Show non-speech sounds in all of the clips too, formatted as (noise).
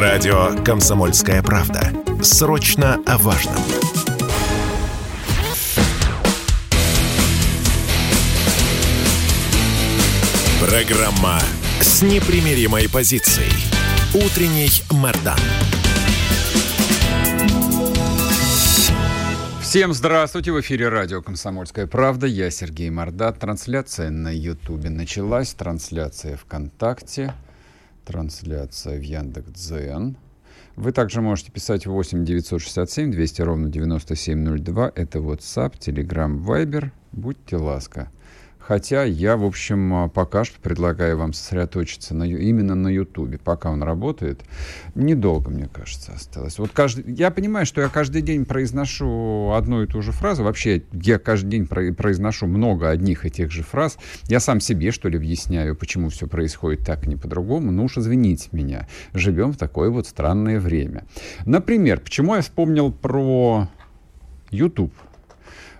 Радио «Комсомольская правда». Срочно о важном. Программа с непримиримой позицией. Утренний Мордан. Всем здравствуйте! В эфире радио «Комсомольская правда». Я Сергей Мордат. Трансляция на Ютубе началась. Трансляция ВКонтакте. Трансляция в Яндекс.Дзен. Вы также можете писать 8 967 200 ровно 9702. Это WhatsApp, Telegram, Viber. Будьте ласка. Хотя я, в общем, а, пока что предлагаю вам сосредоточиться на, именно на Ютубе, пока он работает. Недолго, мне кажется, осталось. Вот каждый, я понимаю, что я каждый день произношу одну и ту же фразу. Вообще, я каждый день произношу много одних и тех же фраз. Я сам себе, что ли, объясняю, почему все происходит так, а не по-другому. Ну уж извините меня. Живем в такое вот странное время. Например, почему я вспомнил про YouTube?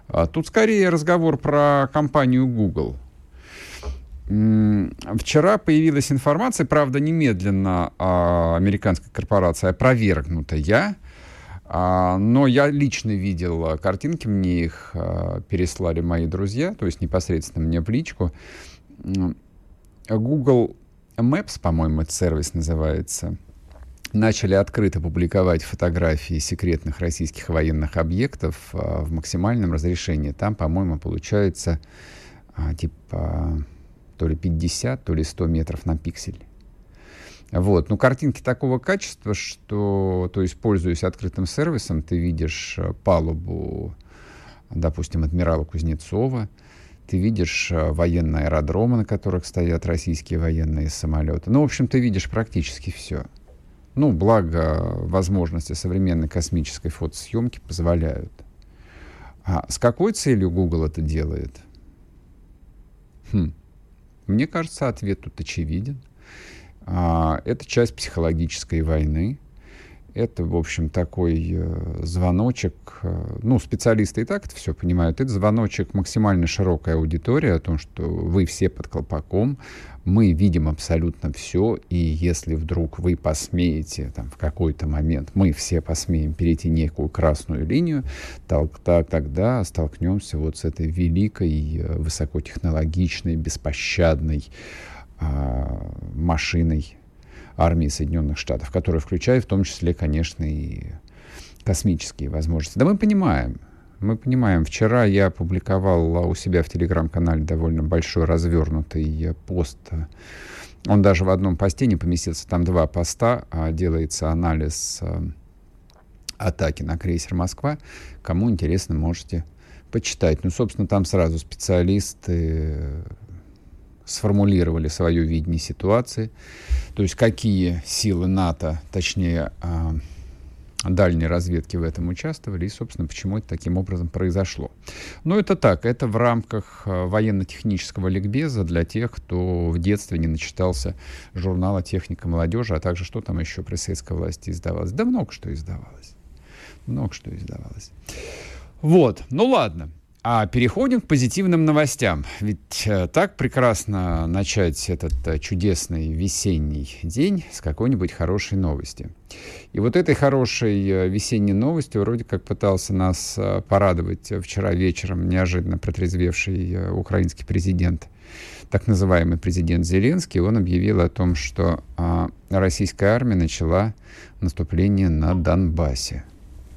А тут скорее разговор про компанию Google. Вчера появилась информация, правда, немедленно а, американской корпорации опровергнутая, а, но я лично видел картинки, мне их переслали мои друзья, то есть непосредственно мне в личку. Google Maps, по-моему, этот сервис называется – начали открыто публиковать фотографии секретных российских военных объектов а, в максимальном разрешении. Там, по-моему, получается а, типа то ли 50, то ли 100 метров на пиксель. Вот. Ну, картинки такого качества, что, то есть, пользуясь открытым сервисом, ты видишь а, палубу, допустим, адмирала Кузнецова, ты видишь военные аэродромы, на которых стоят российские военные самолеты. Ну, в общем, ты видишь практически все. Ну, благо возможности современной космической фотосъемки позволяют. А с какой целью Google это делает? Хм. Мне кажется, ответ тут очевиден. А, это часть психологической войны. Это, в общем, такой э, звоночек, э, ну, специалисты и так это все понимают, это звоночек максимально широкой аудитории о том, что вы все под колпаком, мы видим абсолютно все, и если вдруг вы посмеете там, в какой-то момент, мы все посмеем перейти некую красную линию, так, тогда столкнемся вот с этой великой, э, высокотехнологичной, беспощадной э, машиной армии Соединенных Штатов, которая включает в том числе, конечно, и космические возможности. Да мы понимаем, мы понимаем, вчера я опубликовал у себя в телеграм-канале довольно большой развернутый пост. Он даже в одном посте не поместился, там два поста, а делается анализ э, атаки на крейсер «Москва». Кому интересно, можете почитать. Ну, собственно, там сразу специалисты сформулировали свое видение ситуации, то есть какие силы НАТО, точнее, а, дальней разведки в этом участвовали, и, собственно, почему это таким образом произошло. Но это так, это в рамках э, военно-технического ликбеза для тех, кто в детстве не начитался журнала «Техника молодежи», а также что там еще при советской власти издавалось. Да много что издавалось. Много что издавалось. Вот, ну ладно. А переходим к позитивным новостям. Ведь э, так прекрасно начать этот э, чудесный весенний день с какой-нибудь хорошей новости. И вот этой хорошей э, весенней новостью вроде как пытался нас порадовать вчера вечером неожиданно протрезвевший украинский президент, так называемый президент Зеленский. Он объявил о том, что а, российская армия начала наступление на Донбассе.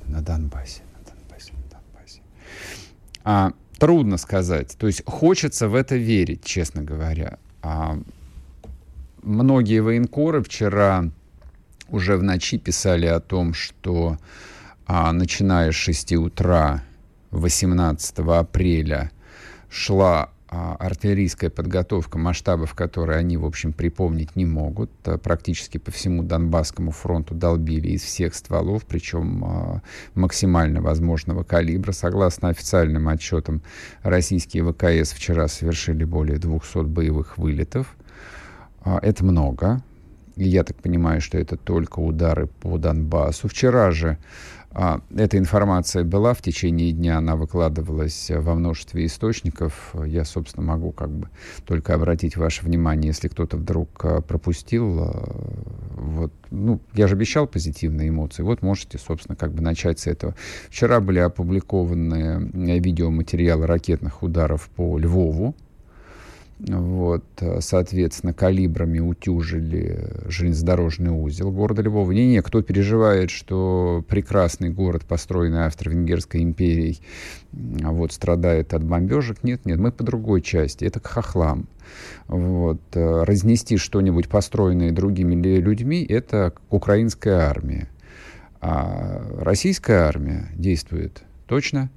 На Донбассе. А, трудно сказать. То есть хочется в это верить, честно говоря. А, многие военкоры вчера уже в ночи писали о том, что а, начиная с 6 утра 18 апреля шла артиллерийская подготовка, масштабов которой они, в общем, припомнить не могут. А, практически по всему Донбасскому фронту долбили из всех стволов, причем а, максимально возможного калибра. Согласно официальным отчетам, российские ВКС вчера совершили более 200 боевых вылетов. Это много. Я так понимаю, что это только удары по Донбассу. Вчера же а, эта информация была в течение дня, она выкладывалась во множестве источников. Я, собственно, могу как бы только обратить ваше внимание, если кто-то вдруг а, пропустил, а, вот ну, я же обещал позитивные эмоции, вот можете, собственно, как бы начать с этого. Вчера были опубликованы видеоматериалы ракетных ударов по Львову, вот, соответственно, калибрами утюжили железнодорожный узел города Львова. Не-не, кто переживает, что прекрасный город, построенный Австро-Венгерской империей, вот, страдает от бомбежек. Нет, нет, мы по другой части. Это к хохлам. Вот. Разнести что-нибудь, построенное другими людьми, это украинская армия. А российская армия действует точно,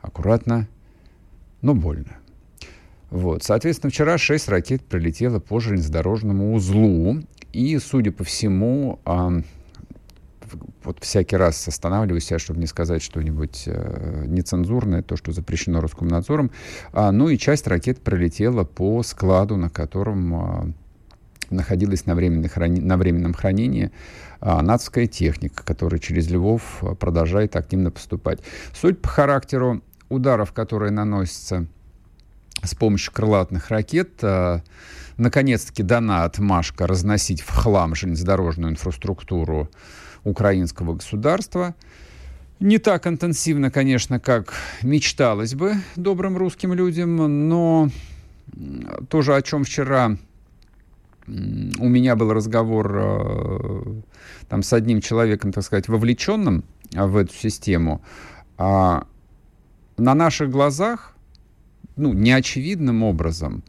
аккуратно, но больно. Вот. Соответственно, вчера 6 ракет прилетело по железнодорожному узлу. И, судя по всему, э, вот всякий раз останавливаюсь себя, чтобы не сказать что-нибудь э, нецензурное, то, что запрещено Роскомнадзором. А, ну и часть ракет прилетела по складу, на котором э, находилась на, храни... на временном хранении а, нацистская техника, которая через Львов продолжает активно поступать. Суть по характеру ударов, которые наносятся с помощью крылатных ракет э, наконец-таки дана отмашка разносить в хлам железнодорожную инфраструктуру украинского государства. Не так интенсивно, конечно, как мечталось бы добрым русским людям, но тоже о чем вчера у меня был разговор э, там, с одним человеком, так сказать, вовлеченным в эту систему. А на наших глазах ну, неочевидным образом,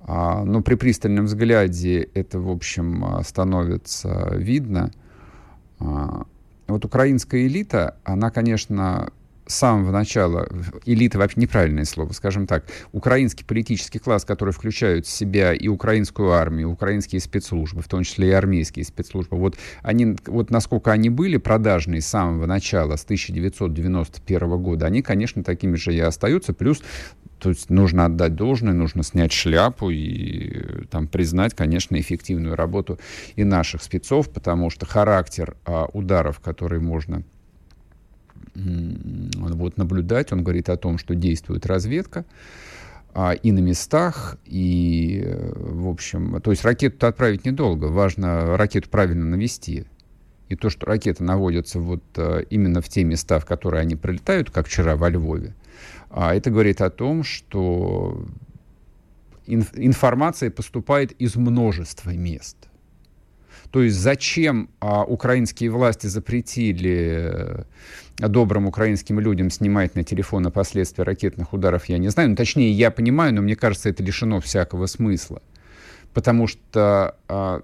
а, но при пристальном взгляде это, в общем, а, становится видно. А, вот украинская элита, она, конечно, с самого начала, элита вообще неправильное слово, скажем так, украинский политический класс, который включает в себя и украинскую армию, и украинские спецслужбы, в том числе и армейские спецслужбы, вот, они, вот насколько они были продажные с самого начала, с 1991 года, они, конечно, такими же и остаются, плюс то есть нужно отдать должное, нужно снять шляпу и там, признать, конечно, эффективную работу и наших спецов, потому что характер а, ударов, которые можно вот, наблюдать, он говорит о том, что действует разведка а, и на местах, и, в общем, то есть ракету отправить недолго, важно ракету правильно навести. И то, что ракеты наводятся вот а, именно в те места, в которые они прилетают, как вчера во Львове, а это говорит о том, что информация поступает из множества мест. То есть зачем а, украинские власти запретили э, добрым украинским людям снимать на телефоны последствия ракетных ударов, я не знаю. Ну, точнее, я понимаю, но мне кажется, это лишено всякого смысла. Потому что а,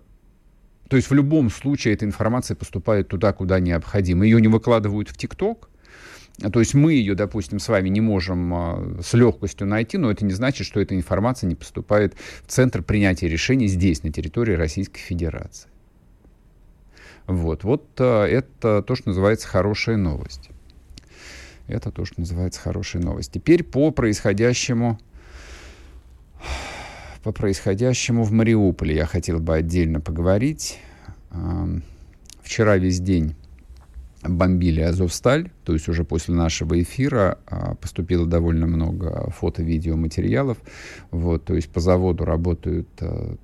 то есть в любом случае эта информация поступает туда, куда необходимо. Ее не выкладывают в ТикТок, то есть мы ее, допустим, с вами не можем а, с легкостью найти, но это не значит, что эта информация не поступает в центр принятия решений здесь, на территории Российской Федерации. Вот, вот а, это то, что называется хорошая новость. Это то, что называется хорошая новость. Теперь по происходящему по происходящему в Мариуполе я хотел бы отдельно поговорить. Вчера весь день бомбили Азовсталь, то есть уже после нашего эфира а, поступило довольно много фото-видеоматериалов. Вот, то есть по заводу работают а,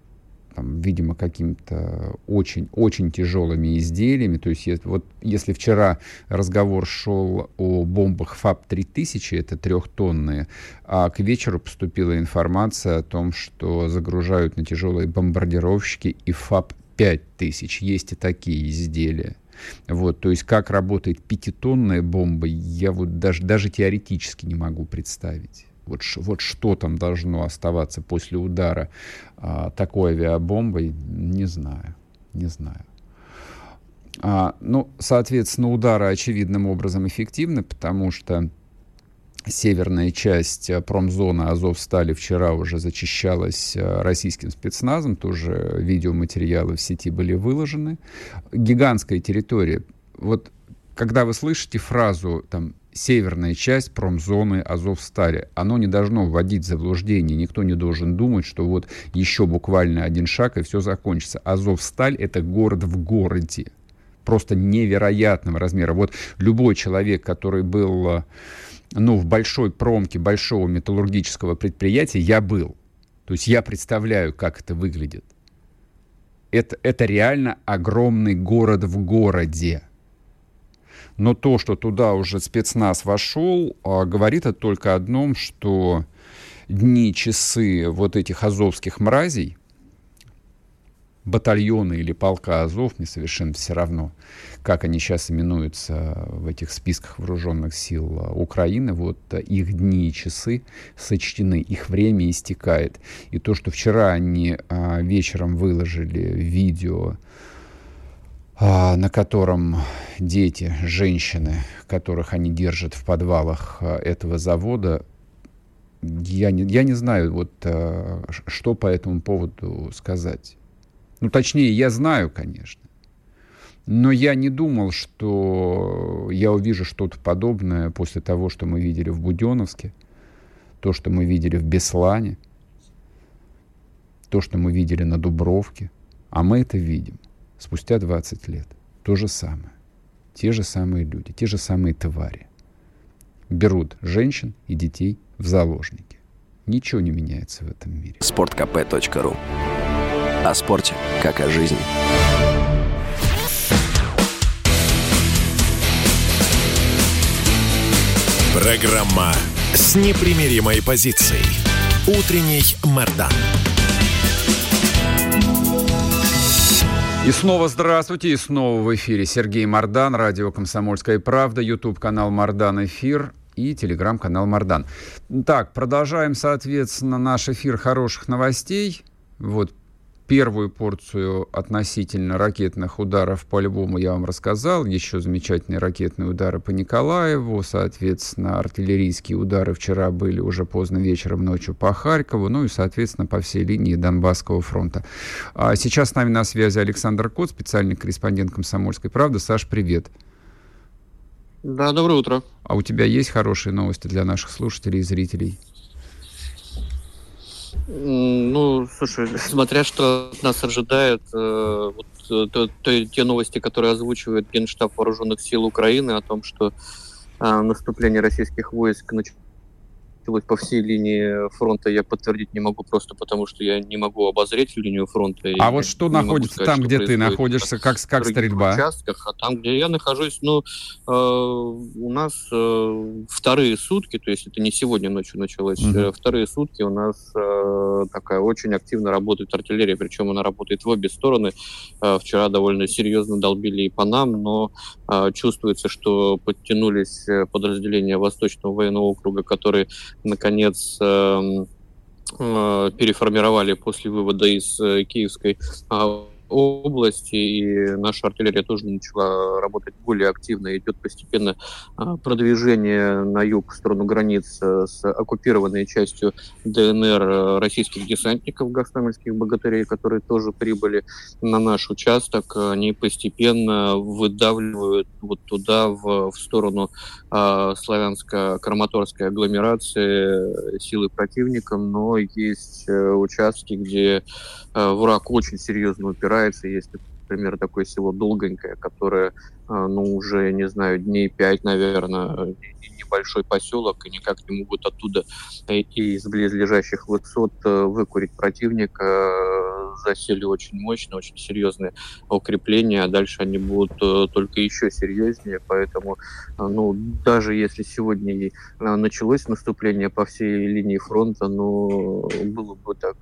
там, видимо, какими-то очень-очень тяжелыми изделиями. То есть вот если вчера разговор шел о бомбах ФАП-3000, это трехтонные, а к вечеру поступила информация о том, что загружают на тяжелые бомбардировщики и ФАП-5000. Есть и такие изделия. Вот, то есть как работает пятитонная бомба, я вот даже, даже теоретически не могу представить. Вот, вот что там должно оставаться после удара а, такой авиабомбой, не знаю, не знаю. А, ну, соответственно, удары очевидным образом эффективны, потому что северная часть э, промзоны Азовстали вчера уже зачищалась э, российским спецназом, тоже видеоматериалы в сети были выложены. Гигантская территория. Вот когда вы слышите фразу там северная часть промзоны Азовстали, оно не должно вводить в заблуждение. Никто не должен думать, что вот еще буквально один шаг и все закончится. Азовсталь — это город в городе. Просто невероятного размера. Вот любой человек, который был э, ну, в большой промке большого металлургического предприятия я был. То есть я представляю, как это выглядит. это, это реально огромный город в городе. Но то, что туда уже спецназ вошел, а, говорит это только одном, что дни, часы вот этих азовских мразей, батальоны или полка Азов, мне совершенно все равно, как они сейчас именуются в этих списках вооруженных сил Украины, вот их дни и часы сочтены, их время истекает. И то, что вчера они а, вечером выложили видео, а, на котором дети, женщины, которых они держат в подвалах а, этого завода, я не, я не знаю, вот, что по этому поводу сказать. Ну, точнее, я знаю, конечно. Но я не думал, что я увижу что-то подобное после того, что мы видели в Буденовске, то, что мы видели в Беслане, то, что мы видели на Дубровке. А мы это видим спустя 20 лет. То же самое. Те же самые люди, те же самые твари. Берут женщин и детей в заложники. Ничего не меняется в этом мире. Спорткп.ру о спорте, как о жизни. Программа с непримиримой позицией. Утренний Мордан. И снова здравствуйте, и снова в эфире Сергей Мордан, радио «Комсомольская правда», YouTube-канал «Мордан Эфир» и телеграм-канал «Мордан». Так, продолжаем, соответственно, наш эфир хороших новостей. Вот Первую порцию относительно ракетных ударов по Львову я вам рассказал. Еще замечательные ракетные удары по Николаеву. Соответственно, артиллерийские удары вчера были уже поздно вечером, ночью по Харькову. Ну и, соответственно, по всей линии Донбасского фронта. А сейчас с нами на связи Александр Кот, специальный корреспондент «Комсомольской правды». Саш, привет. Да, доброе утро. А у тебя есть хорошие новости для наших слушателей и зрителей? Ну, слушай, (laughs) смотря что нас ожидает, э, вот, э, то, то, те новости, которые озвучивает Генштаб Вооруженных сил Украины о том, что э, наступление российских войск началось началось по всей линии фронта, я подтвердить не могу просто потому, что я не могу обозреть линию фронта. А вот что находится сказать, там, где ты находишься, как, как стрельба? участках, а там, где я нахожусь, ну, э, у нас э, вторые сутки, то есть это не сегодня ночью началось, mm-hmm. э, вторые сутки у нас э, такая очень активно работает артиллерия, причем она работает в обе стороны. Э, вчера довольно серьезно долбили и по нам, но чувствуется, что подтянулись э, подразделения Восточного военного округа, которые наконец эм, э, переформировали после вывода из э, Киевской а, области, и наша артиллерия тоже начала работать более активно. Идет постепенно а, продвижение на юг в сторону границ э, с оккупированной частью ДНР э, российских десантников гастамельских богатырей, которые тоже прибыли на наш участок. Они постепенно выдавливают вот туда, в, в сторону э, славянско-краматорской агломерации силы противника, но есть э, участки, где э, враг очень серьезно упирается развивается. Есть, например, такое село Долгонькое, которое, а, ну, уже, не знаю, дней пять, наверное, небольшой поселок, и никак не могут оттуда э, и из близлежащих высот э, выкурить противника. Э, засели очень мощно, очень серьезные укрепления, а дальше они будут только еще серьезнее, поэтому, ну, даже если сегодня и началось наступление по всей линии фронта, ну, было бы так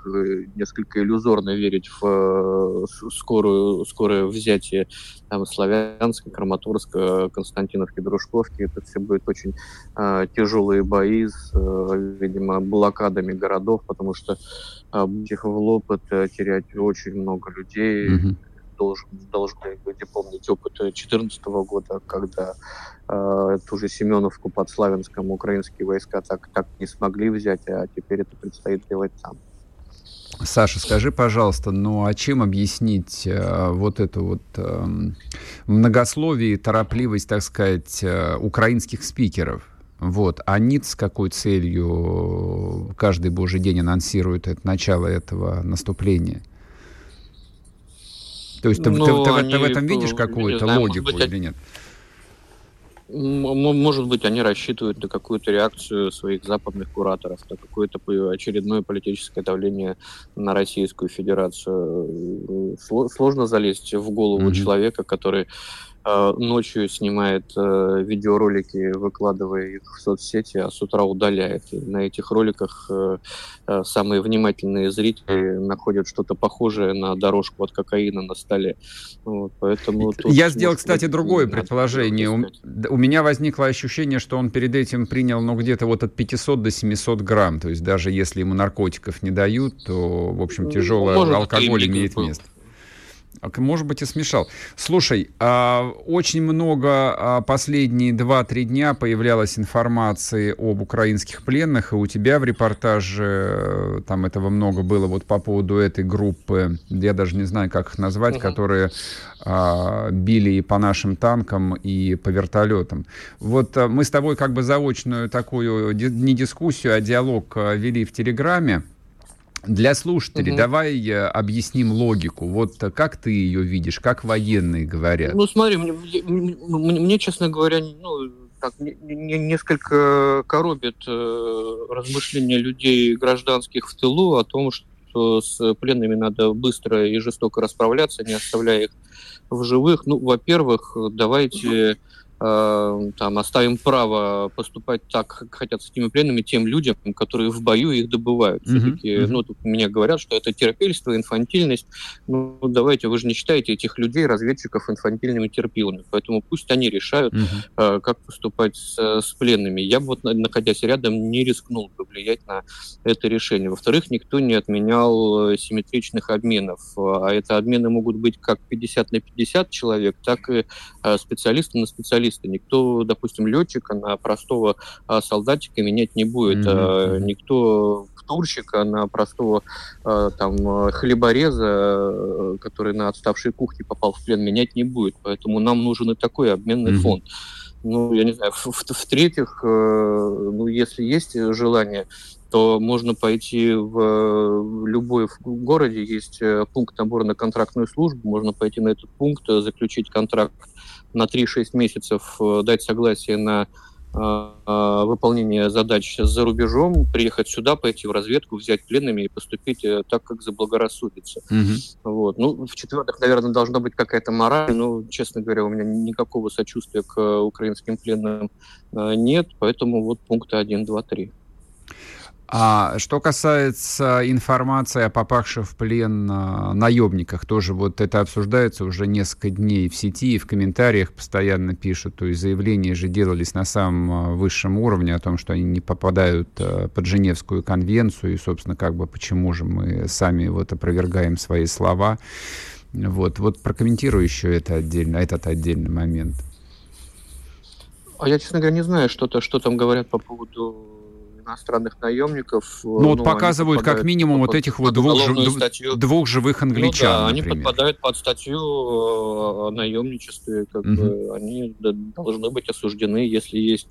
несколько иллюзорно верить в скорую, скорое взятие там, Славянска, Краматорска, Константиновки, Дружковки. Это все будет очень э, тяжелые бои с, э, видимо, блокадами городов, потому что э, их в лоб это терять очень много людей. Mm-hmm. Должен, должны люди помнить опыт 2014 года, когда э, ту же Семеновку под Славянском украинские войска так, так не смогли взять, а теперь это предстоит делать там. Саша, скажи, пожалуйста, ну а чем объяснить э, вот эту вот э, многословие и торопливость, так сказать, э, украинских спикеров? Вот. Они с какой целью каждый божий день анонсируют это начало этого наступления? То есть ты, ты, ты, ты в этом видишь какую-то логику быть, или нет? Может быть, они рассчитывают на какую-то реакцию своих западных кураторов, на какое-то очередное политическое давление на Российскую Федерацию. Сложно залезть в голову mm-hmm. человека, который Э, ночью снимает э, видеоролики, выкладывая их в соцсети, а с утра удаляет. И на этих роликах э, самые внимательные зрители находят что-то похожее на дорожку от кокаина на столе. Вот, поэтому Я сделал, кстати, другое предположение. У, у меня возникло ощущение, что он перед этим принял ну, где-то вот от 500 до 700 грамм. То есть даже если ему наркотиков не дают, то, в общем, тяжелый ну, алкоголь имеет место. Может быть, и смешал. Слушай, а, очень много а, последние 2-3 дня появлялась информации об украинских пленных, и у тебя в репортаже э, там этого много было вот по поводу этой группы, я даже не знаю, как их назвать, угу. которые а, били и по нашим танкам, и по вертолетам. Вот мы с тобой как бы заочную такую не дискуссию, а диалог вели в Телеграме. Для слушателей угу. давай э, объясним логику. Вот э, как ты ее видишь, как военные говорят? Ну, смотри, мне, мне, мне честно говоря, ну, так, не, не, несколько коробит э, размышления людей гражданских в тылу о том, что с пленными надо быстро и жестоко расправляться, не оставляя их в живых. Ну, во-первых, давайте... Э, там, оставим право поступать так, как хотят с этими пленными тем людям, которые в бою их добывают. Mm-hmm. Все-таки, mm-hmm. ну, тут мне говорят, что это терпельство, инфантильность. Ну, давайте, вы же не считаете этих людей, разведчиков, инфантильными терпилами. Поэтому пусть они решают, mm-hmm. как поступать с, с пленными. Я бы, вот, находясь рядом, не рискнул бы влиять на это решение. Во-вторых, никто не отменял э, симметричных обменов. А это обмены могут быть как 50 на 50 человек, так и специалисты на специалистов специалиста. Никто, допустим, летчика на простого а, солдатика менять не будет. Mm-hmm. Никто турщика на простого а, там хлебореза, который на отставшей кухне попал в плен, менять не будет. Поэтому нам нужен и такой обменный mm-hmm. фонд. Ну, я не знаю, в-третьих, э, ну, если есть желание, то можно пойти в любой в городе, есть э, пункт набора на контрактную службу, можно пойти на этот пункт, заключить контракт на 3-6 месяцев э, дать согласие на э, э, выполнение задач за рубежом, приехать сюда, пойти в разведку, взять пленными и поступить так, как заблагорассудится. Угу. Вот. Ну, в-четвертых, наверное, должна быть какая-то мораль, но, честно говоря, у меня никакого сочувствия к украинским пленным нет, поэтому вот пункты 1, 2, 3. А что касается информации о попавших в плен а, наемниках, тоже вот это обсуждается уже несколько дней в сети и в комментариях постоянно пишут, то есть заявления же делались на самом а, высшем уровне о том, что они не попадают а, под Женевскую конвенцию, и, собственно, как бы почему же мы сами вот опровергаем свои слова. Вот, вот прокомментирую еще это отдельно, этот отдельный момент. А я, честно говоря, не знаю, что-то, что там говорят по поводу иностранных наемников. Ну, вот ну, показывают как минимум под, вот этих вот двух, статью. двух живых англичан, ну, да, они подпадают под статью о наемничестве. Как угу. бы, они должны быть осуждены, если есть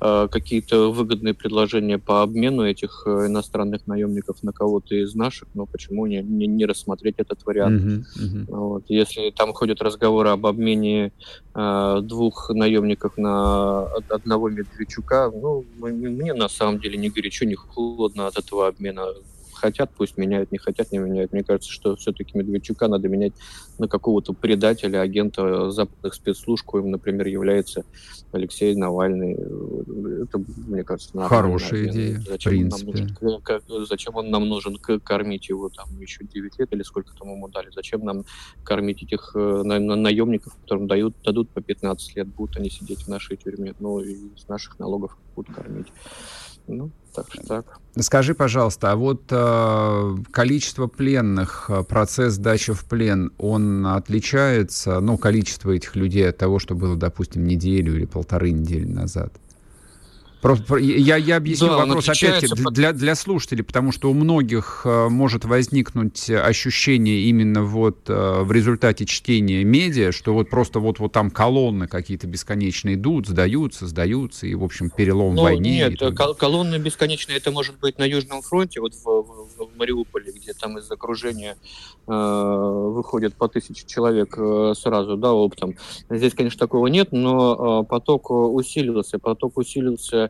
э, какие-то выгодные предложения по обмену этих э, иностранных наемников на кого-то из наших, но почему не, не, не рассмотреть этот вариант? Угу, угу. Вот. Если там ходят разговоры об обмене э, двух наемников на одного Медведчука, ну, мне на самом деле ни горячо, ни холодно от этого обмена. Хотят, пусть меняют, не хотят, не меняют. Мне кажется, что все-таки Медведчука надо менять на какого-то предателя, агента западных спецслужб, коим, например, является Алексей Навальный. Это, мне кажется, Хорошая идея, зачем в принципе. Он нам нужен, как, зачем он нам нужен кормить его там еще 9 лет или сколько там ему дали? Зачем нам кормить этих э, на, на, наемников, которым дают, дадут по 15 лет, будут они сидеть в нашей тюрьме, ну и с наших налогов будут кормить. Ну, так что так. Скажи, пожалуйста, а вот э, количество пленных, э, процесс дачи в плен, он отличается, ну, количество этих людей от того, что было, допустим, неделю или полторы недели назад? Просто, я, я объясню да, вопрос опять для, для слушателей, потому что у многих э, может возникнуть ощущение именно вот э, в результате чтения медиа, что вот просто вот, вот там колонны какие-то бесконечно идут, сдаются, сдаются, и, в общем, перелом ну, в войне. Нет, кол- колонны бесконечные, это может быть на Южном фронте, вот в, в, в Мариуполе, где там из окружения э, выходят по тысяче человек э, сразу, да, оптом. Здесь, конечно, такого нет, но э, поток усилился, поток усилился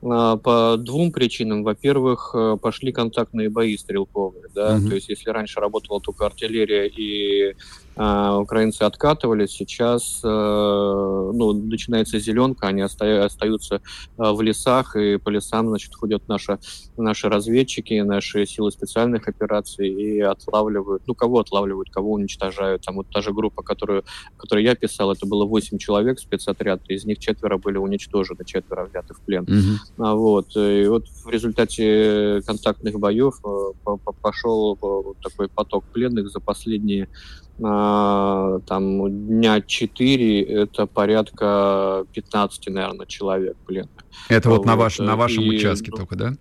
по двум причинам. Во-первых, э, пошли контактные бои стрелковые, да, угу. то есть если раньше работала только артиллерия и а, украинцы откатывались, сейчас, э, ну, начинается зеленка, они остаются э, в лесах, и по лесам, значит, ходят наши, наши разведчики, наши силы специальных операций и отлавливают, ну, кого отлавливают, кого уничтожают. Там вот та же группа, которую, которую я писал, это было 8 человек, спецотряд, из них четверо были уничтожены, четверо взяты в плен. Угу. А, вот, и вот в результате контактных боев э, пошел такой поток пленных за последние а, там дня 4 это порядка 15, наверное, человек пленных. Это вот, вот на, ваш, на вашем и, участке ну, только, да?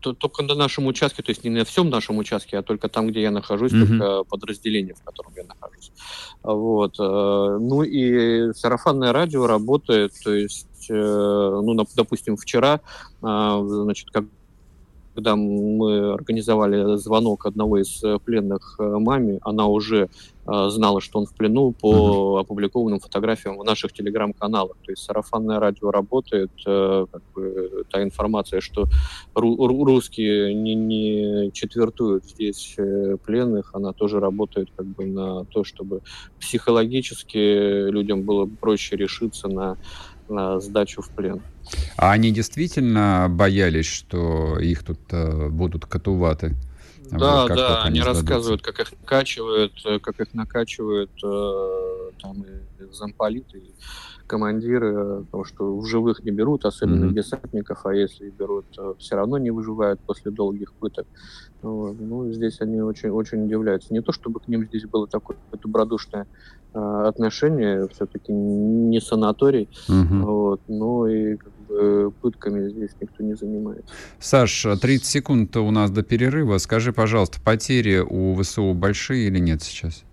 только на нашем участке, то есть не на всем нашем участке, а только там, где я нахожусь, mm-hmm. только подразделение, в котором я нахожусь. Вот. Э, ну и сарафанное радио работает, то есть, э, ну, допустим, вчера, а, значит, как когда мы организовали звонок одного из э, пленных э, маме, она уже э, знала, что он в плену по uh-huh. опубликованным фотографиям в наших телеграм-каналах. То есть сарафанное радио работает, как бы, та информация, что ру- русские не, не четвертуют здесь пленных, она тоже работает как бы на то, чтобы психологически людям было проще решиться на, на сдачу в плен. А они действительно боялись, что их тут э, будут катуваты? Да, вот, да, они, они рассказывают, как их накачивают, э, как их накачивают э, там и замполиты, и командиры, потому что в живых не берут, особенно mm-hmm. десантников, а если берут, все равно не выживают после долгих пыток. Вот. Ну, здесь они очень, очень удивляются. Не то, чтобы к ним здесь было такое добродушное э, отношение, все-таки не санаторий, mm-hmm. вот, но и как бы, пытками здесь никто не занимается. Саш, 30 секунд у нас до перерыва. Скажи, пожалуйста, потери у ВСУ большие или нет сейчас?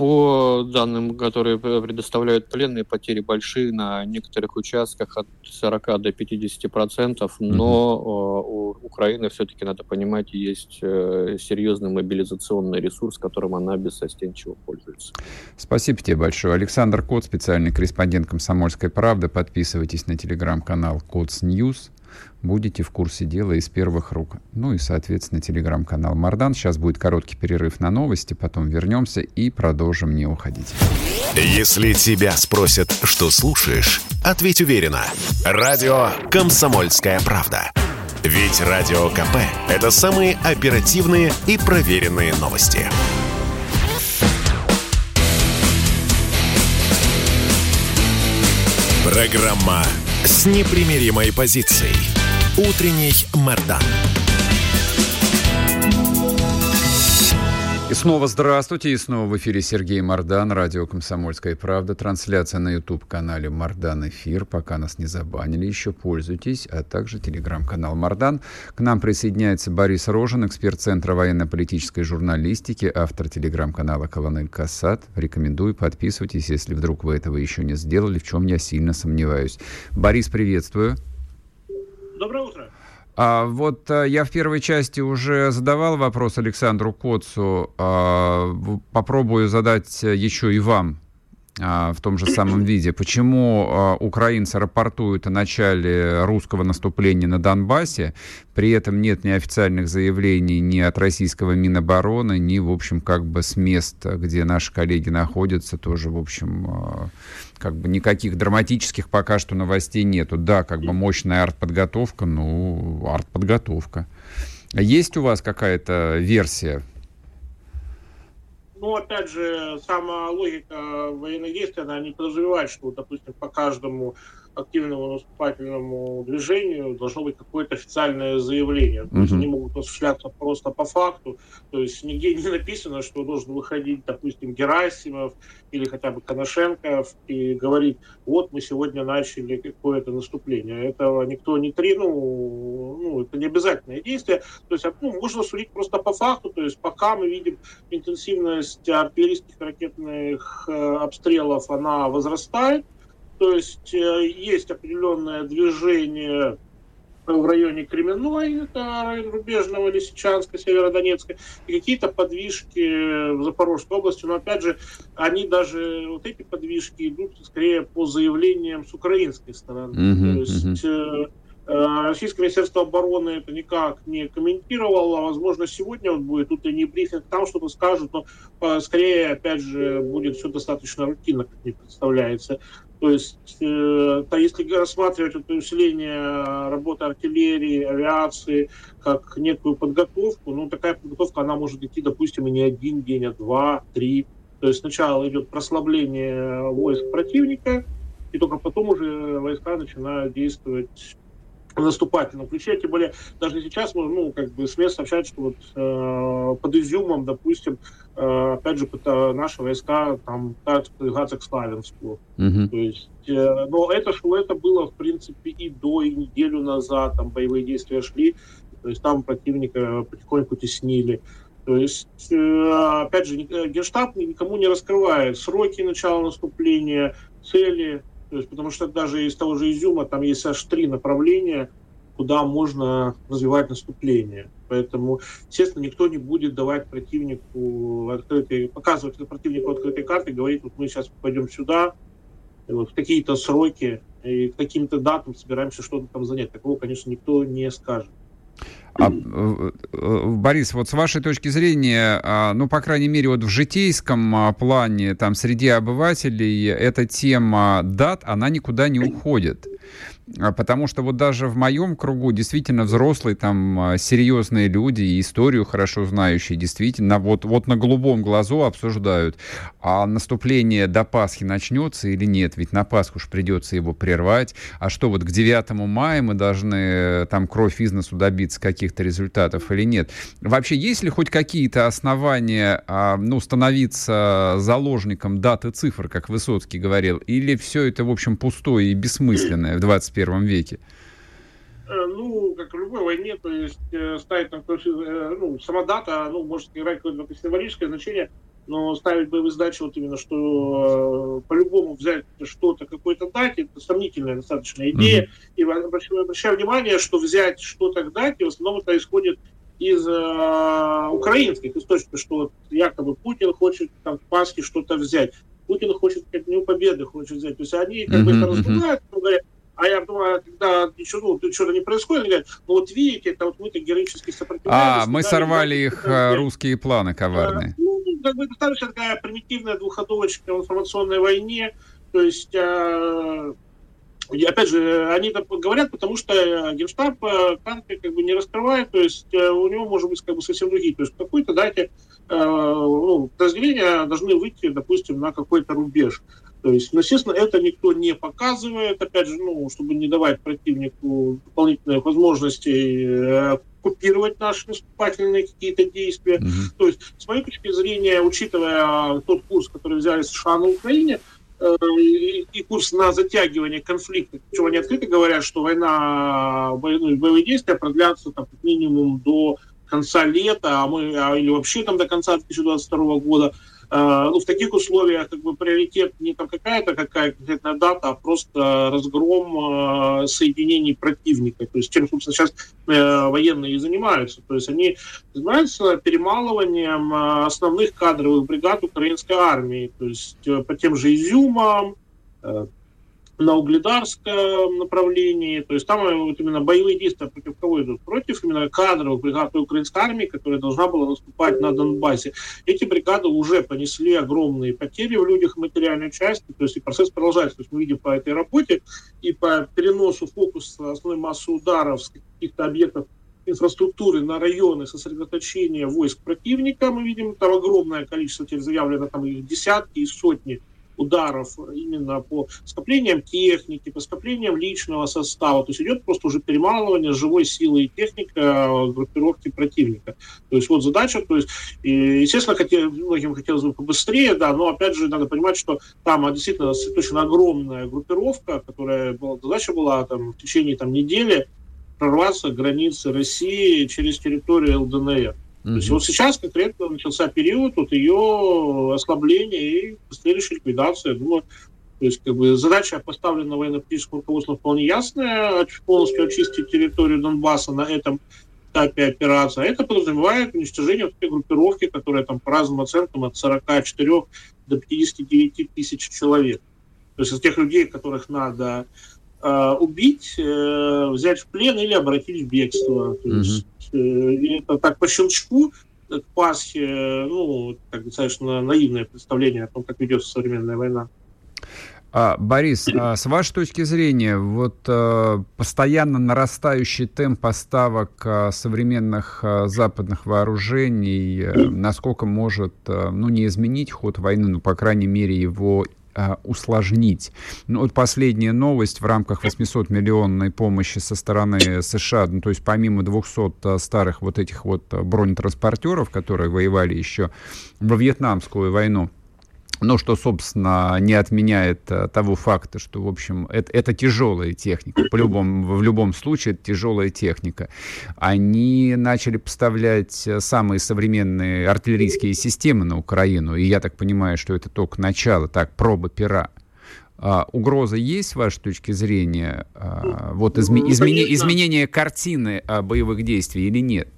По данным, которые предоставляют пленные, потери большие на некоторых участках от 40 до 50 процентов, но угу. у Украины все-таки, надо понимать, есть э, серьезный мобилизационный ресурс, которым она бессостенчиво пользуется. Спасибо тебе большое. Александр Коц, специальный корреспондент «Комсомольской правды». Подписывайтесь на телеграм-канал «Kotsnews» будете в курсе дела из первых рук. Ну и, соответственно, телеграм-канал Мардан. Сейчас будет короткий перерыв на новости, потом вернемся и продолжим не уходить. Если тебя спросят, что слушаешь, ответь уверенно. Радио «Комсомольская правда». Ведь Радио КП – это самые оперативные и проверенные новости. Программа с непримиримой позицией. Утренний Мордан. И снова здравствуйте, и снова в эфире Сергей Мордан, радио «Комсомольская правда», трансляция на YouTube-канале «Мордан Эфир», пока нас не забанили, еще пользуйтесь, а также телеграм-канал «Мордан». К нам присоединяется Борис Рожин, эксперт Центра военно-политической журналистики, автор телеграм-канала «Колонель Кассат». Рекомендую, подписывайтесь, если вдруг вы этого еще не сделали, в чем я сильно сомневаюсь. Борис, приветствую. А, вот а, я в первой части уже задавал вопрос Александру Коцу. А, попробую задать еще и вам в том же самом виде. Почему а, украинцы рапортуют о начале русского наступления на Донбассе, при этом нет ни официальных заявлений ни от российского Минобороны, ни, в общем, как бы с места, где наши коллеги находятся, тоже, в общем, а, как бы никаких драматических пока что новостей нету. Да, как бы мощная артподготовка, ну, артподготовка. Есть у вас какая-то версия ну, опять же, сама логика военных действий, она не подразумевает, что, допустим, по каждому активному наступательному движению должно быть какое-то официальное заявление. То есть они могут осуществляться просто по факту. То есть нигде не написано, что должен выходить, допустим, Герасимов или хотя бы Коношенков и говорить, вот мы сегодня начали какое-то наступление. Этого никто не тринул, ну, это не обязательное действие. То есть ну, можно судить просто по факту. То есть пока мы видим интенсивность артиллерийских ракетных э, обстрелов, она возрастает. То есть э, есть определенное движение в районе Кременной, это район Рубежного, Лисичанска, Северодонецка, и какие-то подвижки в Запорожской области. Но опять же, они даже, вот эти подвижки идут скорее по заявлениям с украинской стороны. Mm-hmm, То есть mm-hmm. Российское Министерство обороны это никак не комментировало. Возможно, сегодня вот будет утренний брифинг, там что-то скажут, но скорее, опять же, будет все достаточно рутинно, как мне представляется. То есть, э, то если рассматривать это усиление работы артиллерии, авиации как некую подготовку, ну, такая подготовка, она может идти, допустим, и не один день, а два, три. То есть сначала идет прослабление войск противника, и только потом уже войска начинают действовать в наступательном ключе, тем более даже сейчас, ну, как бы СМИ сообщают, что вот э, под Изюмом, допустим, э, опять же, это наши войска там пытаются продвигаться к Славянску. Mm-hmm. То есть, э, но это что это было, в принципе, и до, и неделю назад, там боевые действия шли, то есть там противника потихоньку теснили. То есть, э, опять же, э, Генштаб никому не раскрывает сроки начала наступления, цели, то есть, потому что даже из того же Изюма там есть аж три направления, куда можно развивать наступление. Поэтому, естественно, никто не будет давать противнику открытые, показывать противнику открытые карты, говорить, вот мы сейчас пойдем сюда, вот, в какие-то сроки, и к каким-то датам собираемся что-то там занять. Такого, конечно, никто не скажет. А, э, э, Борис, вот с вашей точки зрения, а, ну, по крайней мере, вот в житейском а, плане, там, среди обывателей, эта тема дат, она никуда не уходит. А, потому что вот даже в моем кругу действительно взрослые там а, серьезные люди историю хорошо знающие действительно вот, вот на голубом глазу обсуждают, а наступление до Пасхи начнется или нет, ведь на Пасху уж придется его прервать, а что вот к 9 мая мы должны э, там кровь из носу добиться каких-то результатов или нет. Вообще есть ли хоть какие-то основания а, ну, становиться заложником даты цифр, как Высоцкий говорил, или все это, в общем, пустое и бессмысленное в 21 21 веке? Э, ну, как в любой войне, то есть э, ставить там, э, ну, сама дата, ну, может играть какое-то символическое значение, но ставить боевые задачи вот именно, что э, по-любому взять что-то какой-то дате, это сомнительная достаточно идея. Mm-hmm. И обращаю, обращаю внимание, что взять что-то к дате, в основном это исходит из э, украинских источников, что вот якобы Путин хочет там в Пасхе что-то взять. Путин хочет как дню победы хочет взять. То есть они как mm-hmm. бы это раздувают, говорят, а я думаю, когда ничего, ну, что-то не происходит, говорят, ну вот видите, это вот мы-то героически сопротивлялись. А, мы сорвали их это, русские планы коварные. Ну, как бы достаточно такая примитивная двухходовочка в информационной войне. То есть, э, и опять же, они это говорят, потому что Генштаб карты как бы не раскрывает, то есть э, у него может быть как бы совсем другие. То есть какой-то дате э, ну, разделения должны выйти, допустим, на какой-то рубеж. То есть, ну, естественно, это никто не показывает, опять же, ну, чтобы не давать противнику дополнительных возможностей э, купировать наши наступательные какие-то действия. Mm-hmm. То есть, с моей точки зрения, учитывая тот курс, который взяли США на Украине, э, и, и курс на затягивание конфликта, чего они открыто говорят, что война, ну, боевые действия продлятся там, как минимум до конца лета, а мы, а, или вообще там до конца 2022 года, Э, ну, в таких условиях как бы приоритет не там какая-то какая конкретная дата, а просто разгром э, соединений противника. То есть чем, собственно, сейчас э, военные и занимаются. То есть они занимаются перемалыванием основных кадровых бригад украинской армии. То есть по тем же Изюмам, на Угледарском направлении. То есть там э, вот именно боевые действия против кого идут? Против именно кадровых бригад украинской армии, которая должна была наступать на Донбассе. Эти бригады уже понесли огромные потери в людях материальной части, то есть и процесс продолжается. То есть мы видим по этой работе и по переносу фокуса основной массы ударов с каких-то объектов инфраструктуры на районы сосредоточения войск противника. Мы видим там огромное количество, теперь заявлено там их десятки и сотни ударов именно по скоплениям техники, по скоплениям личного состава. То есть идет просто уже перемалывание живой силы и техника группировки противника. То есть вот задача, то есть, и, естественно, хотел, многим хотелось бы побыстрее, да, но опять же надо понимать, что там действительно достаточно огромная группировка, которая была, задача была там в течение там недели прорваться границы России через территорию ЛДНР. Mm-hmm. То есть вот сейчас конкретно начался период вот ее ослабления и последующей ликвидации. думаю, то есть как бы задача поставлена военно-политическим руководством вполне ясная, полностью очистить территорию Донбасса на этом этапе операции. А это подразумевает уничтожение вот этой группировки, которая там по разным оценкам от 44 до 59 тысяч человек. То есть из тех людей, которых надо э, убить, э, взять в плен или обратить в бегство. То есть mm-hmm. Это так по щелчку к Пасхе, ну, так достаточно наивное представление о том, как ведется современная война. А, Борис, а с вашей точки зрения, вот а, постоянно нарастающий темп поставок а, современных а, западных вооружений, а, насколько может, а, ну, не изменить ход войны, но, по крайней мере, его а, усложнить. Ну, вот последняя новость в рамках 800-миллионной помощи со стороны США, ну, то есть помимо 200 а, старых вот этих вот бронетранспортеров, которые воевали еще во Вьетнамскую войну, но что, собственно, не отменяет а, того факта, что, в общем, это, это тяжелая техника. По любому, в любом случае, это тяжелая техника. Они начали поставлять э, самые современные артиллерийские системы на Украину. И я так понимаю, что это только начало, так, проба пера. А, угроза есть с вашей точки зрения? А, вот изме, ну, измени, изменение картины а, боевых действий или нет?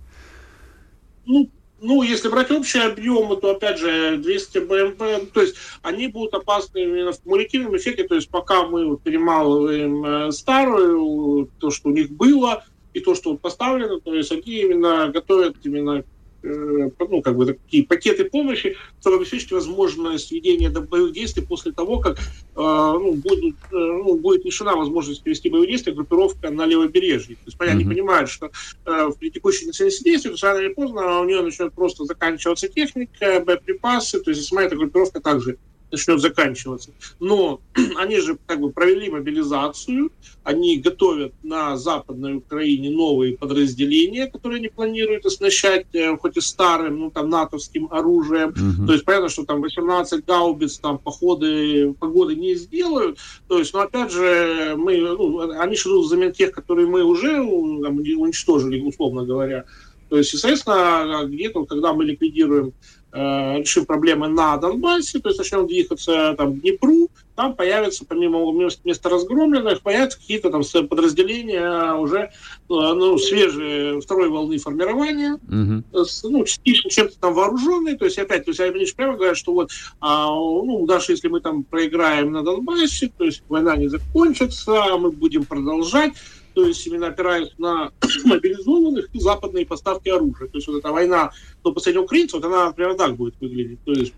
Ну, ну, если брать общие объемы, то, опять же, 200 БМП, то есть они будут опасны именно в кумулятивном эффекте, то есть пока мы перемалываем э, старую, то, что у них было, и то, что поставлено, то есть они именно готовят именно ну, как бы такие пакеты помощи, чтобы обеспечить возможность ведения боевых действий после того, как э, ну, будет, э, ну, будет лишена возможности вести боевые действия группировка на левобережье. То есть, понятно, mm-hmm. понимают, что э, при текущей интенсивности действий, рано или поздно у нее начнет просто заканчиваться техника, боеприпасы, то есть сама эта группировка также начнет заканчиваться. Но (clears throat) они же как бы провели мобилизацию, они готовят на Западной Украине новые подразделения, которые они планируют оснащать, э, хоть и старым, ну там натовским оружием. Угу. То есть понятно, что там 18 гаубиц, там походы, погоды не сделают. То есть, но опять же, мы, ну, они шедут заменить тех, которые мы уже там, уничтожили, условно говоря. То есть, естественно, где-то, когда мы ликвидируем решим проблемы на Донбассе, то есть начнем двигаться там, к Днепру, там появятся, помимо места разгромленных, появятся какие-то там подразделения уже э, ну, свежие второй волны формирования, угу. с, ну, частично чем-то там вооруженные, то есть опять, то есть они прямо говорят, что вот, а, ну, даже если мы там проиграем на Донбассе, то есть война не закончится, мы будем продолжать, то есть именно опираясь на (clears throat) мобилизованных и западные поставки оружия. То есть вот эта война до последнего украинца, вот она примерно так будет выглядеть. То есть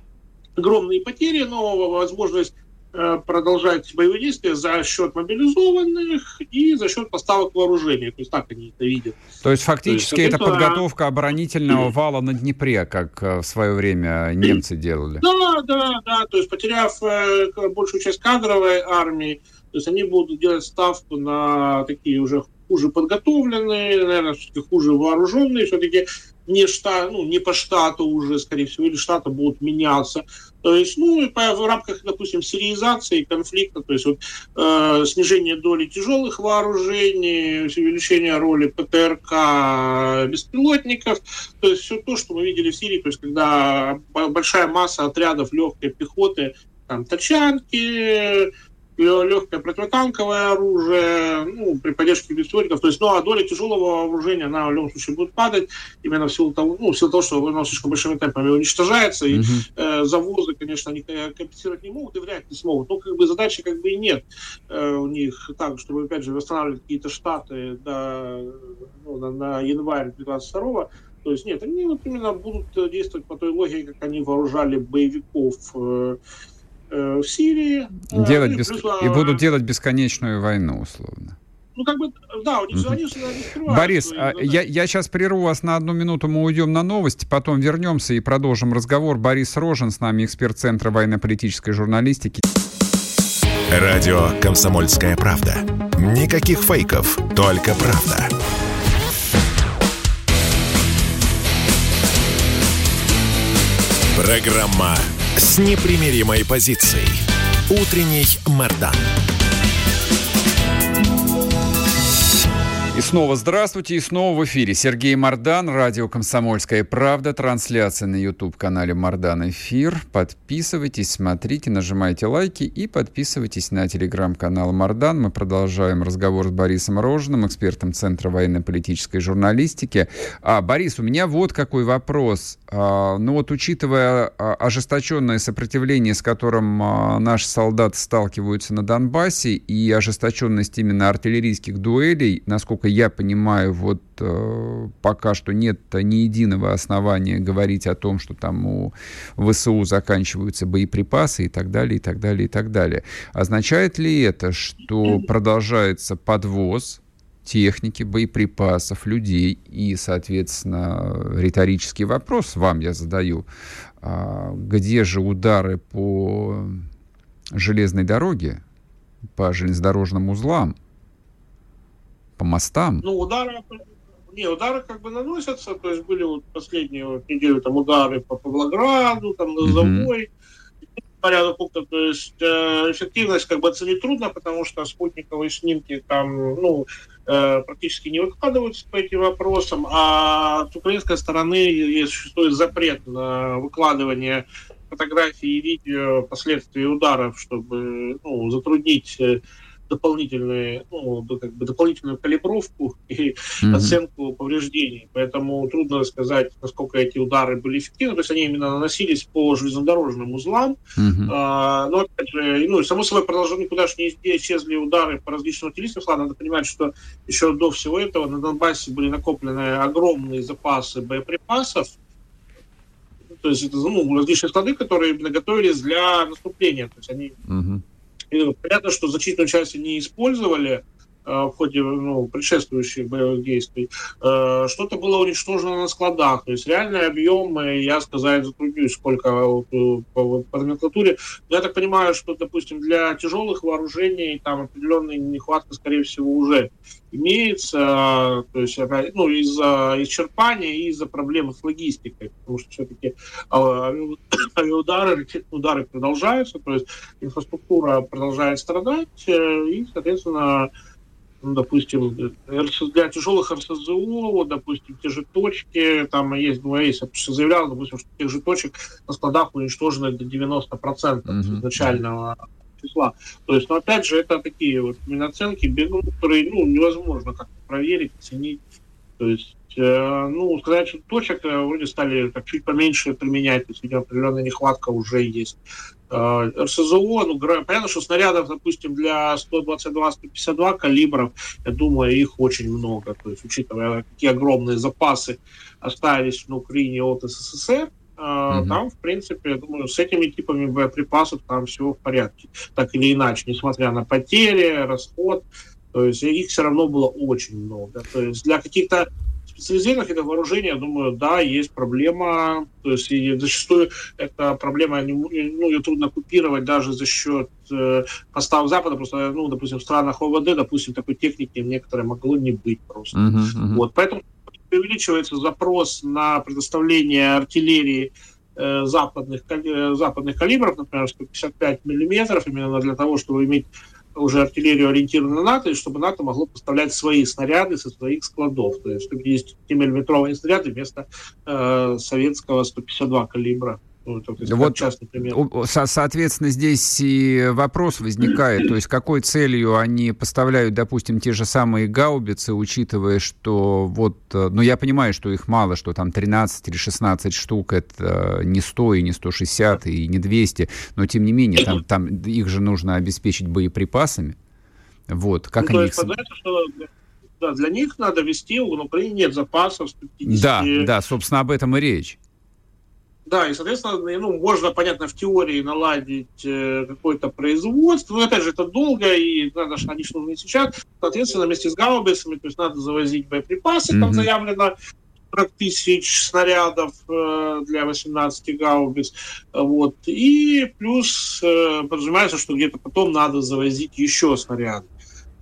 огромные потери, но возможность э, продолжать боевые действия за счет мобилизованных и за счет поставок вооружения. То есть так они это видят. То есть фактически То есть, это подготовка оборонительного (clears throat) вала на Днепре, как э, в свое время немцы делали. Да, да, да. То есть потеряв э, большую часть кадровой армии, то есть они будут делать ставку на такие уже хуже подготовленные, наверное, все-таки хуже вооруженные, все-таки не, штат, ну, не по штату уже, скорее всего, или штаты будут меняться. То есть, ну, и по, в рамках, допустим, сирийзации конфликта, то есть вот, э, снижение доли тяжелых вооружений, увеличение роли ПТРК беспилотников, то есть все то, что мы видели в Сирии, то есть когда большая масса отрядов легкой пехоты, там, тачанки, легкое противотанковое оружие, ну, при поддержке беспилотников. То есть, ну, а доля тяжелого вооружения, она в любом случае будет падать, именно в силу того, ну, в силу того, что оно слишком большими темпами уничтожается, и uh-huh. э, завозы, конечно, они компенсировать не могут и вряд ли смогут. Ну, как бы задачи как бы и нет э, у них так, чтобы, опять же, восстанавливать какие-то штаты до, ну, на, на январь 2022 то есть нет, они вот именно будут действовать по той логике, как они вооружали боевиков э, Э, в Сирии. Делать и, бес... плюс, и будут делать бесконечную войну, условно. Ну, как бы, да, у них, они не Борис, свои, а, я, я сейчас прерву вас на одну минуту, мы уйдем на новости, потом вернемся и продолжим разговор. Борис Рожен с нами, эксперт Центра военно-политической журналистики. Радио «Комсомольская правда». Никаких фейков, только правда. Программа с непримиримой позицией. Утренний Мордан. И снова здравствуйте, и снова в эфире Сергей Мордан, радио «Комсомольская правда», трансляция на YouTube-канале «Мордан Эфир». Подписывайтесь, смотрите, нажимайте лайки и подписывайтесь на телеграм-канал «Мордан». Мы продолжаем разговор с Борисом Рожным, экспертом Центра военно-политической журналистики. А, Борис, у меня вот какой вопрос. А, ну вот, учитывая а, ожесточенное сопротивление, с которым а, наши солдаты сталкиваются на Донбассе, и ожесточенность именно артиллерийских дуэлей, насколько насколько я понимаю, вот э, пока что нет ни единого основания говорить о том, что там у ВСУ заканчиваются боеприпасы и так далее, и так далее, и так далее. Означает ли это, что продолжается подвоз техники, боеприпасов, людей и, соответственно, риторический вопрос вам я задаю, а где же удары по железной дороге, по железнодорожным узлам, по мостам? Ну, удары, не, удары как бы наносятся, то есть были вот последние вот неделю там удары по Павлограду, там на Завой, mm-hmm. ряду пунктов, то есть э, эффективность как бы оценить трудно, потому что спутниковые снимки там, ну, э, практически не выкладываются по этим вопросам, а с украинской стороны существует запрет на выкладывание фотографий и видео последствий ударов, чтобы ну, затруднить э, дополнительные, ну, как бы дополнительную калибровку (laughs) и mm-hmm. оценку повреждений. Поэтому трудно сказать, насколько эти удары были эффективны. То есть они именно наносились по железнодорожным узлам. Mm-hmm. А, но, опять же, ну, само собой, продолжали никуда же не исчезли удары по различным утилистам. Надо понимать, что еще до всего этого на Донбассе были накоплены огромные запасы боеприпасов, то есть это ну, различные склады, которые готовились для наступления. То есть они uh-huh. Понятно, что значительную часть не использовали в ходе ну, предшествующих боевых действий, э, что-то было уничтожено на складах. То есть реальный объем, я сказать затруднюсь, сколько вот, э, по, по номенклатуре. Но я так понимаю, что, допустим, для тяжелых вооружений там определенная нехватка, скорее всего, уже имеется, то есть ну, из-за исчерпания и из-за проблемы с логистикой, потому что все-таки а, (coughs) авиаудары, удары продолжаются, то есть инфраструктура продолжает страдать, э, и, соответственно, допустим, для тяжелых РСЗО, допустим, те же точки, там есть, ну, я заявлял, допустим, что тех же точек на складах уничтожены до 90% mm-hmm. изначального числа. То есть, но опять же, это такие вот оценки, которые ну, невозможно как-то проверить, оценить. То есть, э, ну, сказать, что точек э, вроде стали так чуть поменьше применять, то есть, видимо, определенная нехватка уже есть. Э, РСЗО, ну, понятно, что снарядов, допустим, для 122-152 калибров, я думаю, их очень много. То есть, учитывая, какие огромные запасы остались на Украине от СССР, Uh-huh. Там, в принципе, я думаю, с этими типами боеприпасов там все в порядке. Так или иначе, несмотря на потери, расход, то есть их все равно было очень много. То есть для каких-то специализированных видов вооружения, я думаю, да, есть проблема. То есть и зачастую эта проблема, ну, ее трудно купировать даже за счет э, поставок Запада. Просто, ну, допустим, в странах ОВД, допустим, такой техники некоторые могло не быть просто. Uh-huh, uh-huh. Вот, поэтому увеличивается запрос на предоставление артиллерии э, западных, э, западных калибров, например, 155 миллиметров, именно для того, чтобы иметь уже артиллерию ориентированную на НАТО, и чтобы НАТО могло поставлять свои снаряды со своих складов. То есть 150-миллиметровые снаряды вместо э, советского 152 калибра. Ну, вот, частный пример. Соответственно, здесь и вопрос возникает, то есть какой целью они поставляют, допустим, те же самые гаубицы, учитывая, что вот, э, ну, я понимаю, что их мало, что там 13 или 16 штук, это не 100 и не 160 и не 200, но тем не менее, там, там их же нужно обеспечить боеприпасами. Вот, как ну, они их... что да, для них надо вести, в Украине нет запасов 150... Да, да, собственно, об этом и речь. Да, и, соответственно, ну, можно, понятно, в теории наладить э, какое-то производство, но, опять же, это долго, и надо, что они же нужны сейчас. Соответственно, вместе с гаубицами, то есть надо завозить боеприпасы, mm-hmm. там заявлено, 40 тысяч снарядов э, для 18 гаубиц. Вот. И плюс э, подразумевается, что где-то потом надо завозить еще снаряды.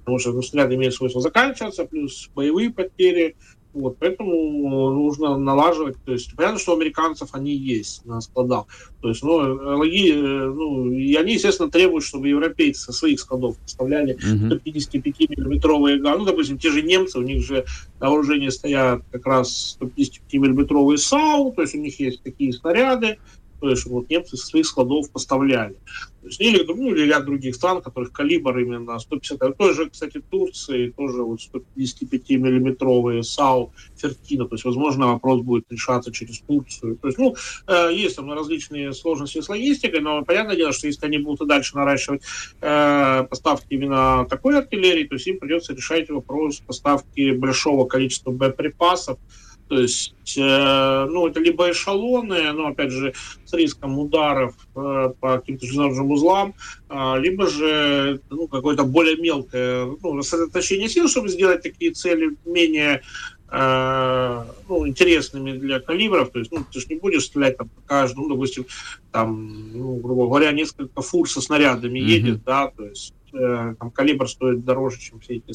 Потому что ну, снаряды имеют свойство заканчиваться, плюс боевые потери – вот, поэтому нужно налаживать. То есть понятно, что у американцев они есть на складах. То есть, ну, логи, ну, и они, естественно, требуют, чтобы европейцы со своих складов поставляли uh-huh. 155-миллиметровые га. Ну, допустим, те же немцы, у них же на вооружении стоят как раз 155-миллиметровые САУ, то есть у них есть такие снаряды, то есть вот немцы со своих складов поставляли. То есть, или, ну, или ряд других стран, которых калибр именно 150. Тоже, кстати, Турции, тоже вот 155-миллиметровые САУ Фертина. То есть, возможно, вопрос будет решаться через Турцию. То есть, ну, э, есть там различные сложности с логистикой, но понятное дело, что если они будут и дальше наращивать э, поставки именно такой артиллерии, то есть им придется решать вопрос поставки большого количества боеприпасов, то есть, э, ну, это либо эшелоны, но, опять же, с риском ударов э, по каким-то железнодорожным узлам, э, либо же ну, какое-то более мелкое ну, рассредоточение сил, чтобы сделать такие цели менее ну, интересными для калибров. То есть, ну, ты же не будешь стрелять там по каждому, ну, допустим, там, ну, грубо говоря, несколько фур со снарядами mm-hmm. едет, да, то есть э, там калибр стоит дороже, чем все эти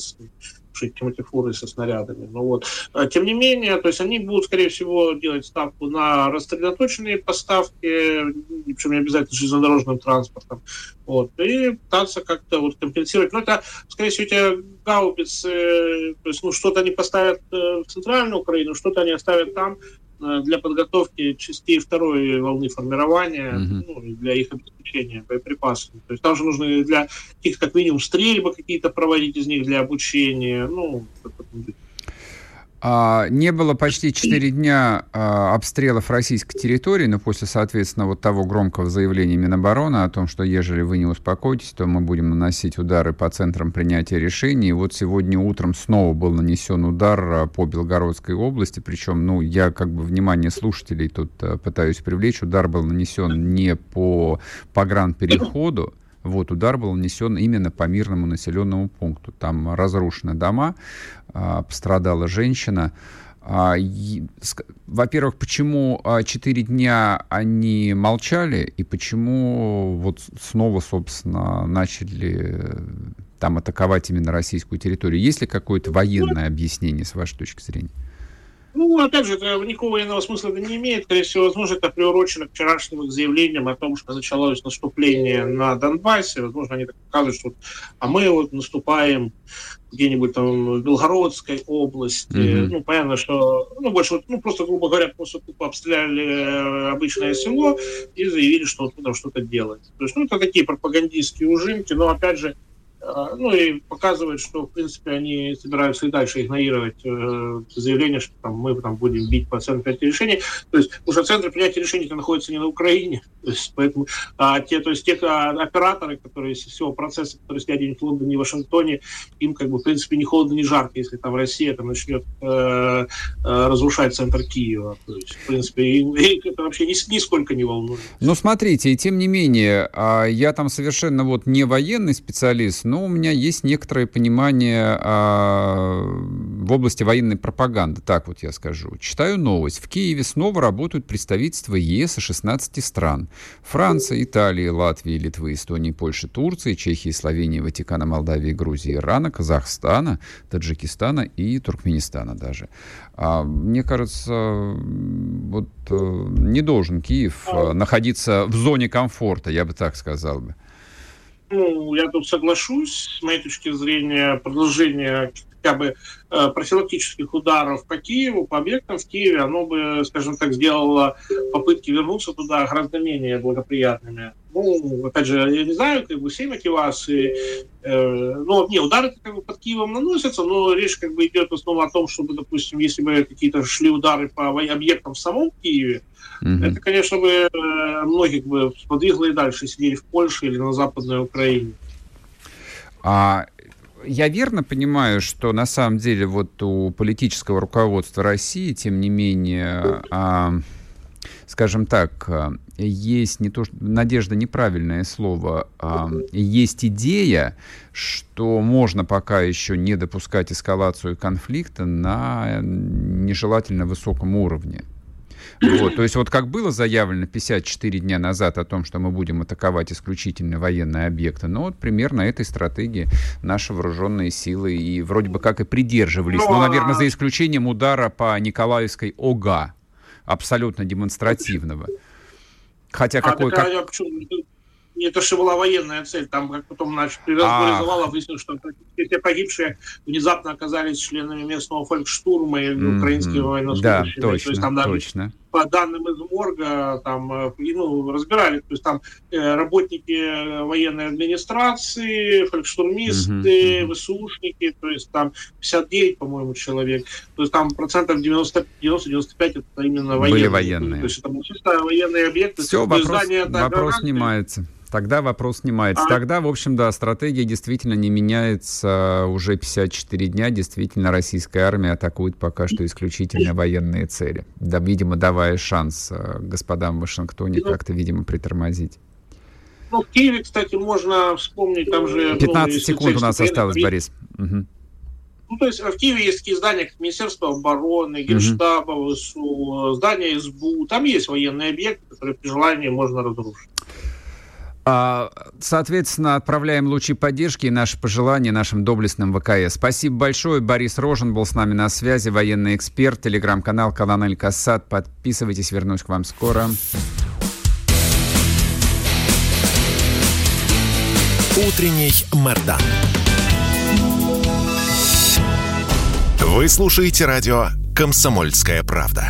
этим эти фуры со снарядами. Ну, вот. А, тем не менее, то есть они будут, скорее всего, делать ставку на рассредоточенные поставки, причем не обязательно железнодорожным транспортом, вот, и пытаться как-то вот компенсировать. Но это, скорее всего, эти гаубицы, то есть, ну, что-то они поставят э, в центральную Украину, что-то они оставят там, Э, для подготовки частей второй волны формирования, mm-hmm. ну, для их обеспечения боеприпасами. То есть там же нужно для их, как минимум, стрельбы какие-то проводить из них для обучения. Ну, а, не было почти 4 дня а, обстрелов российской территории, но после, соответственно, вот того громкого заявления Минобороны о том, что ежели вы не успокоитесь, то мы будем наносить удары по центрам принятия решений. И вот сегодня утром снова был нанесен удар а, по Белгородской области, причем, ну, я как бы внимание слушателей тут пытаюсь привлечь, удар был нанесен не по погранпереходу, вот, удар был нанесен именно по мирному населенному пункту. Там разрушены дома, а, пострадала женщина. А, во-первых, почему а, четыре дня они молчали и почему вот снова, собственно, начали там атаковать именно российскую территорию? Есть ли какое-то военное объяснение с вашей точки зрения? Ну, опять же, это никакого военного смысла это не имеет. Скорее всего, возможно, это приурочено к вчерашним их заявлениям о том, что началось наступление на Донбассе. Возможно, они так показывают, что а мы вот наступаем где-нибудь там в Белгородской области. Mm-hmm. Ну, понятно, что, ну, больше, ну, просто, грубо говоря, просто тупо обстреляли э, обычное село и заявили, что вот там что-то делать. То есть, ну, это такие пропагандистские ужимки, но, опять же, ну и показывает, что, в принципе, они собираются и дальше игнорировать э, заявление, что там, мы там, будем бить по центру принятия решений. То есть уже центр принятия решений находится не на Украине. (laughs) То есть, поэтому а, те, то есть, те а, операторы, которые из всего процесса, которые сидят где-нибудь в Лондоне и Вашингтоне, им, как бы, в принципе, не холодно, не жарко, если там Россия там, начнет э, э, разрушать центр Киева. То есть, в принципе, и, (laughs) и это вообще ни, нисколько не волнует. Ну, смотрите, и тем не менее, а, я там совершенно вот не военный специалист, но у меня есть некоторое понимание а, в области военной пропаганды, так вот я скажу. Читаю новость. В Киеве снова работают представительства ЕС и 16 стран. Франция, Италия, Латвия, Литвы, Эстония, Польша, Турция, Чехия, Словения, Ватикана, Молдавия, Грузия, Ирана, Казахстана, Таджикистана и Туркменистана даже. А, мне кажется, вот э, не должен Киев э, находиться в зоне комфорта, я бы так сказал бы. Ну, я тут соглашусь. С моей точки зрения, продолжение хотя бы э, профилактических ударов по Киеву, по объектам в Киеве, оно бы, скажем так, сделало попытки вернуться туда гораздо менее благоприятными. Ну, опять же, я не знаю, как бы все мотивации. Э, ну, не, удары как бы под Киевом наносятся, но речь как бы идет в основном о том, чтобы, допустим, если бы какие-то шли удары по объектам в самом Киеве, Mm-hmm. Это, конечно, бы э, многих бы сподвигло и дальше сидели в Польше или на Западной Украине. А я верно понимаю, что на самом деле вот у политического руководства России, тем не менее, а, скажем так, есть не то, что надежда неправильное слово, а есть идея, что можно пока еще не допускать эскалацию конфликта на нежелательно высоком уровне. Вот, то есть вот как было заявлено 54 дня назад о том, что мы будем атаковать исключительно военные объекты, ну вот примерно этой стратегии наши вооруженные силы и вроде бы как и придерживались. Ну, наверное, за исключением удара по Николаевской ОГА, абсолютно демонстративного. Хотя а какой... Как... А не то, что была военная цель, там как потом значит, при разборе а... выяснилось, что все погибшие внезапно оказались членами местного фолькштурма и mm-hmm. украинскими военнослужащими. Да, точно, то есть, там даже точно. По данным из морга там э, ну, разбирали, то есть там э, работники военной администрации, фолькштурмисты, mm-hmm. ВСУшники, то есть там 59, по-моему, человек. То есть там процентов 90-95 это именно военные. Были военные. То есть это чисто военные объекты. Все, вопрос, вопрос снимается. Тогда вопрос снимается. А... Тогда, в общем, да, стратегия действительно не меняется уже 54 дня. Действительно, российская армия атакует пока что исключительно военные цели. Да, видимо, давая шанс э, господам в Вашингтоне ну, как-то, видимо, притормозить. Ну, в Киеве, кстати, можно вспомнить, там же... 15 ну, секунд у нас осталось. Борис. Угу. Ну, то есть в Киеве есть такие здания, как Министерство обороны, Генштаба. ВСУ, здания СБУ. Там есть военные объекты, которые при желании можно разрушить. А, соответственно, отправляем лучи поддержки и наши пожелания нашим доблестным ВКС. Спасибо большое. Борис Рожен был с нами на связи, военный эксперт, телеграм-канал Колонель Кассад. Подписывайтесь, вернусь к вам скоро. Утренний Мордан. Вы слушаете радио «Комсомольская правда».